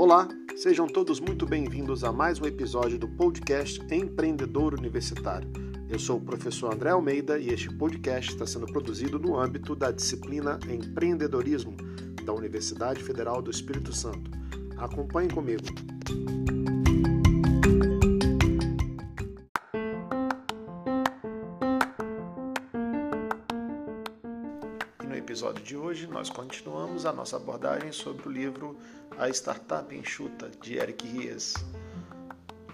Olá, sejam todos muito bem-vindos a mais um episódio do podcast Empreendedor Universitário. Eu sou o professor André Almeida e este podcast está sendo produzido no âmbito da disciplina Empreendedorismo da Universidade Federal do Espírito Santo. Acompanhe comigo. Episódio de hoje, nós continuamos a nossa abordagem sobre o livro A Startup Enxuta, de Eric Ries.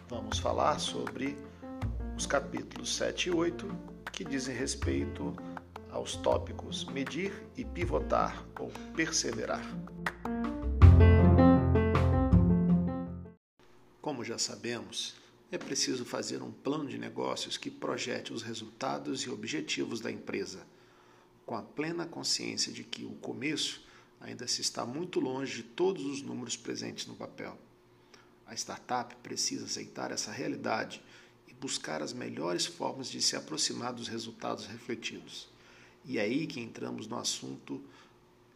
Vamos falar sobre os capítulos 7 e 8, que dizem respeito aos tópicos medir e pivotar ou perseverar. Como já sabemos, é preciso fazer um plano de negócios que projete os resultados e objetivos da empresa com a plena consciência de que o começo ainda se está muito longe de todos os números presentes no papel. A startup precisa aceitar essa realidade e buscar as melhores formas de se aproximar dos resultados refletidos. E é aí que entramos no assunto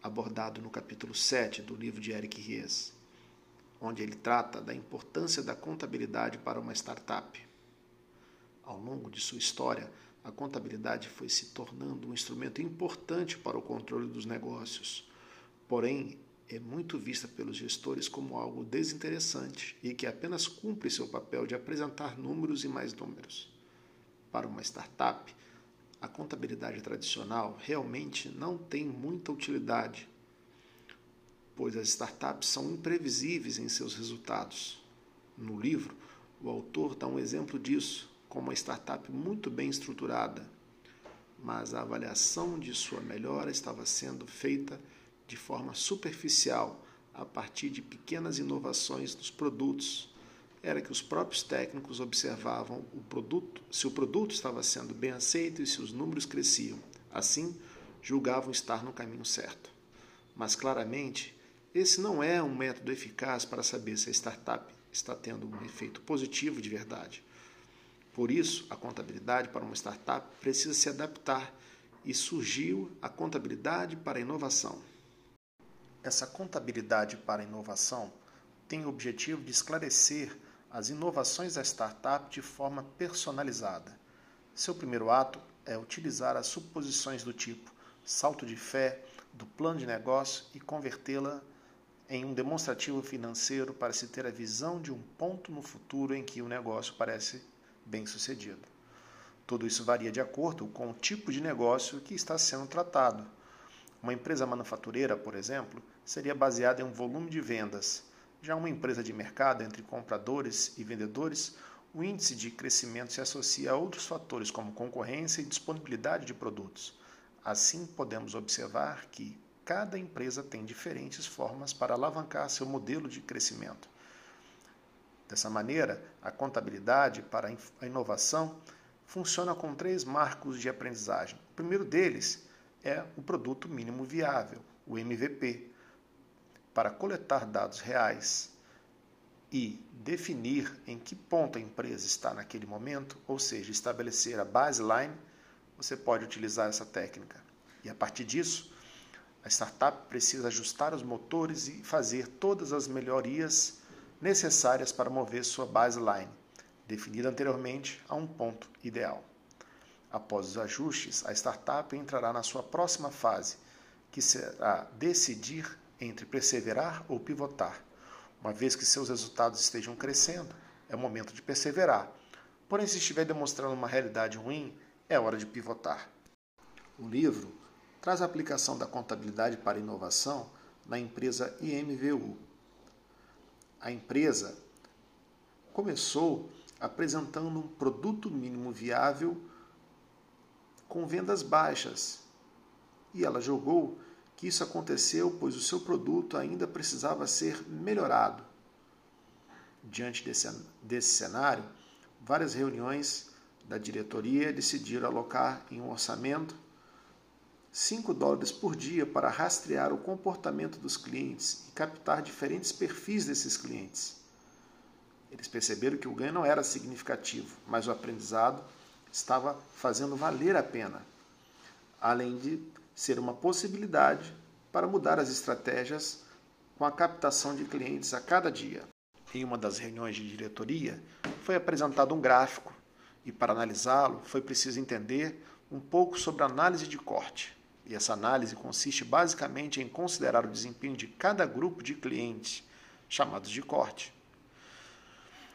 abordado no capítulo 7 do livro de Eric Ries, onde ele trata da importância da contabilidade para uma startup. Ao longo de sua história, a contabilidade foi se tornando um instrumento importante para o controle dos negócios. Porém, é muito vista pelos gestores como algo desinteressante e que apenas cumpre seu papel de apresentar números e mais números. Para uma startup, a contabilidade tradicional realmente não tem muita utilidade, pois as startups são imprevisíveis em seus resultados. No livro, o autor dá um exemplo disso com uma startup muito bem estruturada, mas a avaliação de sua melhora estava sendo feita de forma superficial a partir de pequenas inovações nos produtos. Era que os próprios técnicos observavam o produto, se o produto estava sendo bem aceito e se os números cresciam. Assim, julgavam estar no caminho certo. Mas claramente, esse não é um método eficaz para saber se a startup está tendo um efeito positivo de verdade. Por isso, a contabilidade para uma startup precisa se adaptar e surgiu a contabilidade para a inovação. Essa contabilidade para a inovação tem o objetivo de esclarecer as inovações da startup de forma personalizada. Seu primeiro ato é utilizar as suposições do tipo salto de fé do plano de negócio e convertê-la em um demonstrativo financeiro para se ter a visão de um ponto no futuro em que o negócio parece bem-sucedido. Tudo isso varia de acordo com o tipo de negócio que está sendo tratado. Uma empresa manufatureira, por exemplo, seria baseada em um volume de vendas. Já uma empresa de mercado entre compradores e vendedores, o índice de crescimento se associa a outros fatores como concorrência e disponibilidade de produtos. Assim, podemos observar que cada empresa tem diferentes formas para alavancar seu modelo de crescimento. Dessa maneira, a contabilidade para a inovação funciona com três marcos de aprendizagem. O primeiro deles é o produto mínimo viável, o MVP, para coletar dados reais e definir em que ponto a empresa está naquele momento, ou seja, estabelecer a baseline, você pode utilizar essa técnica. E a partir disso, a startup precisa ajustar os motores e fazer todas as melhorias necessárias para mover sua baseline, definida anteriormente a um ponto ideal. Após os ajustes, a startup entrará na sua próxima fase, que será decidir entre perseverar ou pivotar. Uma vez que seus resultados estejam crescendo, é o momento de perseverar. Porém, se estiver demonstrando uma realidade ruim, é hora de pivotar. O livro traz a aplicação da contabilidade para inovação na empresa IMVU, a empresa começou apresentando um produto mínimo viável com vendas baixas. E ela julgou que isso aconteceu pois o seu produto ainda precisava ser melhorado. Diante desse, desse cenário, várias reuniões da diretoria decidiram alocar em um orçamento 5 dólares por dia para rastrear o comportamento dos clientes e captar diferentes perfis desses clientes. Eles perceberam que o ganho não era significativo, mas o aprendizado estava fazendo valer a pena, além de ser uma possibilidade para mudar as estratégias com a captação de clientes a cada dia. Em uma das reuniões de diretoria, foi apresentado um gráfico e, para analisá-lo, foi preciso entender um pouco sobre a análise de corte. E essa análise consiste basicamente em considerar o desempenho de cada grupo de clientes, chamados de corte,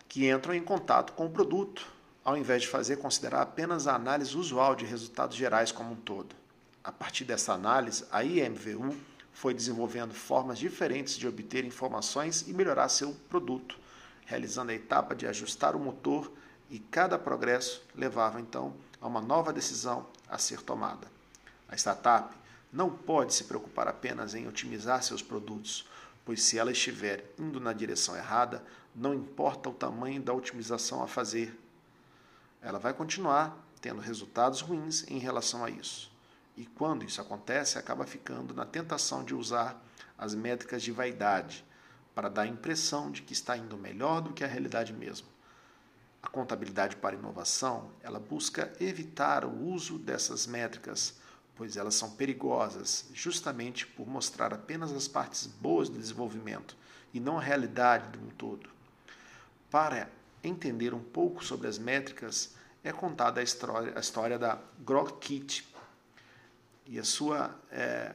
que entram em contato com o produto, ao invés de fazer considerar apenas a análise usual de resultados gerais como um todo. A partir dessa análise, a IMVU foi desenvolvendo formas diferentes de obter informações e melhorar seu produto, realizando a etapa de ajustar o motor e cada progresso levava então a uma nova decisão a ser tomada. A startup não pode se preocupar apenas em otimizar seus produtos, pois se ela estiver indo na direção errada, não importa o tamanho da otimização a fazer, ela vai continuar tendo resultados ruins em relação a isso. E quando isso acontece, acaba ficando na tentação de usar as métricas de vaidade para dar a impressão de que está indo melhor do que a realidade mesmo. A contabilidade para inovação, ela busca evitar o uso dessas métricas, pois elas são perigosas, justamente por mostrar apenas as partes boas do desenvolvimento e não a realidade de um todo. Para entender um pouco sobre as métricas, é contada a história, a história da Grok Kit e a sua é,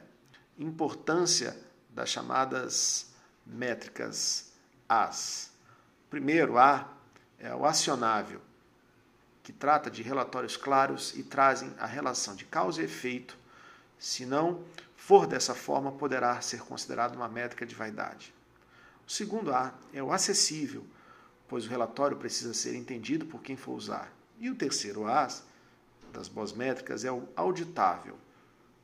importância das chamadas métricas As. Primeiro, A é o acionável, que trata de relatórios claros e trazem a relação de causa e efeito. Se não for dessa forma, poderá ser considerado uma métrica de vaidade. O segundo A é o acessível, pois o relatório precisa ser entendido por quem for usar. E o terceiro A das boas métricas é o auditável.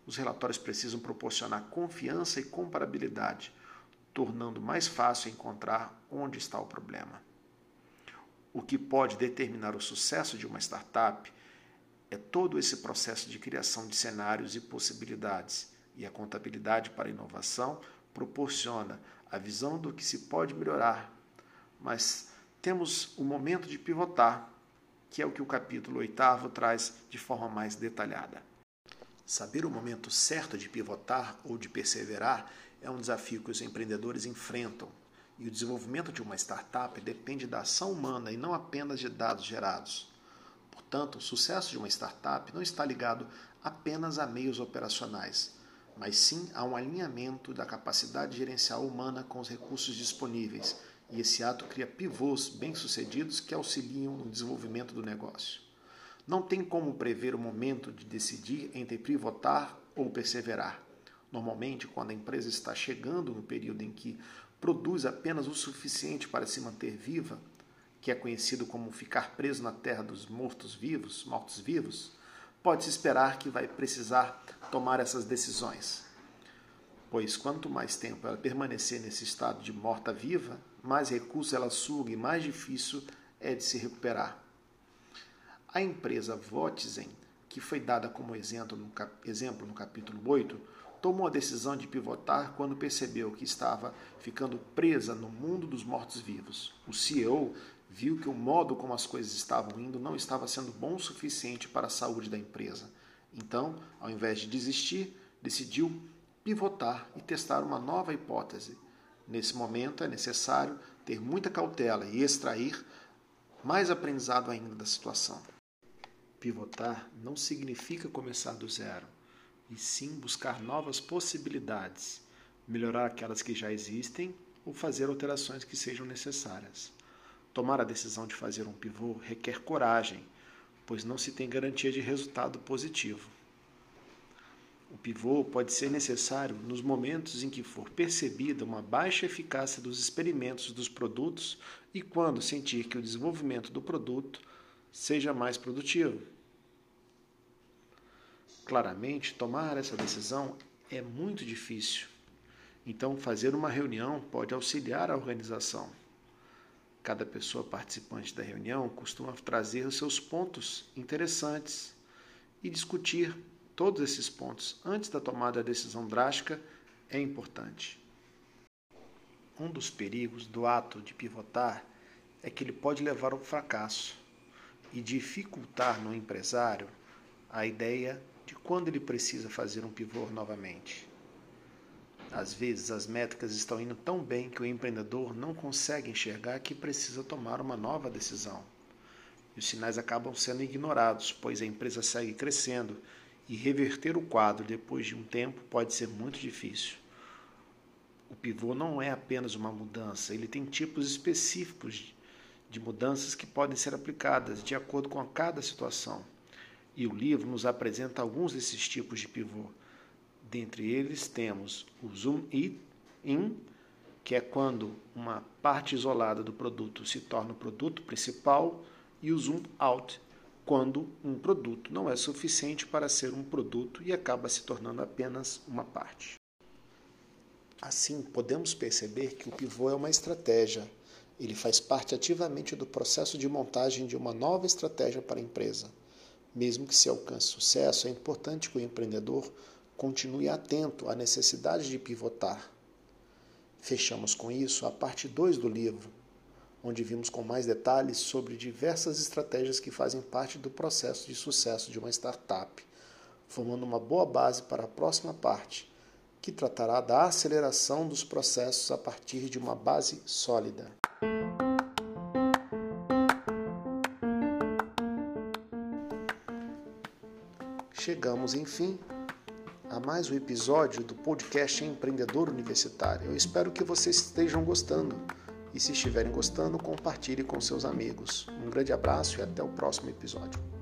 Os relatórios precisam proporcionar confiança e comparabilidade, tornando mais fácil encontrar onde está o problema. O que pode determinar o sucesso de uma startup é todo esse processo de criação de cenários e possibilidades, e a contabilidade para a inovação proporciona a visão do que se pode melhorar. Mas temos o momento de pivotar, que é o que o capítulo 8 traz de forma mais detalhada. Saber o momento certo de pivotar ou de perseverar é um desafio que os empreendedores enfrentam e o desenvolvimento de uma startup depende da ação humana e não apenas de dados gerados. Portanto, o sucesso de uma startup não está ligado apenas a meios operacionais, mas sim a um alinhamento da capacidade gerencial humana com os recursos disponíveis, e esse ato cria pivôs bem-sucedidos que auxiliam no desenvolvimento do negócio. Não tem como prever o momento de decidir entre pivotar ou perseverar. Normalmente, quando a empresa está chegando no período em que produz apenas o suficiente para se manter viva, que é conhecido como ficar preso na terra dos mortos-vivos, mortos-vivos, pode-se esperar que vai precisar tomar essas decisões. Pois quanto mais tempo ela permanecer nesse estado de morta-viva, mais recursos ela suga e mais difícil é de se recuperar. A empresa Votizen, que foi dada como exemplo no, exemplo no capítulo 8, tomou a decisão de pivotar quando percebeu que estava ficando presa no mundo dos mortos-vivos. O CEO viu que o modo como as coisas estavam indo não estava sendo bom o suficiente para a saúde da empresa. Então, ao invés de desistir, decidiu pivotar e testar uma nova hipótese. Nesse momento é necessário ter muita cautela e extrair mais aprendizado ainda da situação. Pivotar não significa começar do zero e sim buscar novas possibilidades, melhorar aquelas que já existem ou fazer alterações que sejam necessárias. Tomar a decisão de fazer um pivô requer coragem, pois não se tem garantia de resultado positivo. O pivô pode ser necessário nos momentos em que for percebida uma baixa eficácia dos experimentos dos produtos e quando sentir que o desenvolvimento do produto seja mais produtivo. Claramente, tomar essa decisão é muito difícil. Então, fazer uma reunião pode auxiliar a organização. Cada pessoa participante da reunião costuma trazer os seus pontos interessantes e discutir todos esses pontos antes da tomada da decisão drástica é importante. Um dos perigos do ato de pivotar é que ele pode levar ao fracasso e dificultar no empresário a ideia de quando ele precisa fazer um pivô novamente. Às vezes as métricas estão indo tão bem que o empreendedor não consegue enxergar que precisa tomar uma nova decisão. E os sinais acabam sendo ignorados, pois a empresa segue crescendo e reverter o quadro depois de um tempo pode ser muito difícil. O pivô não é apenas uma mudança, ele tem tipos específicos de mudanças que podem ser aplicadas de acordo com cada situação. E o livro nos apresenta alguns desses tipos de pivô. Dentre eles temos o zoom in, que é quando uma parte isolada do produto se torna o produto principal, e o zoom out, quando um produto não é suficiente para ser um produto e acaba se tornando apenas uma parte. Assim, podemos perceber que o pivô é uma estratégia. Ele faz parte ativamente do processo de montagem de uma nova estratégia para a empresa. Mesmo que se alcance sucesso, é importante que o empreendedor continue atento à necessidade de pivotar. Fechamos com isso a parte 2 do livro, onde vimos com mais detalhes sobre diversas estratégias que fazem parte do processo de sucesso de uma startup, formando uma boa base para a próxima parte, que tratará da aceleração dos processos a partir de uma base sólida. Chegamos, enfim, a mais um episódio do podcast Empreendedor Universitário. Eu espero que vocês estejam gostando. E se estiverem gostando, compartilhe com seus amigos. Um grande abraço e até o próximo episódio.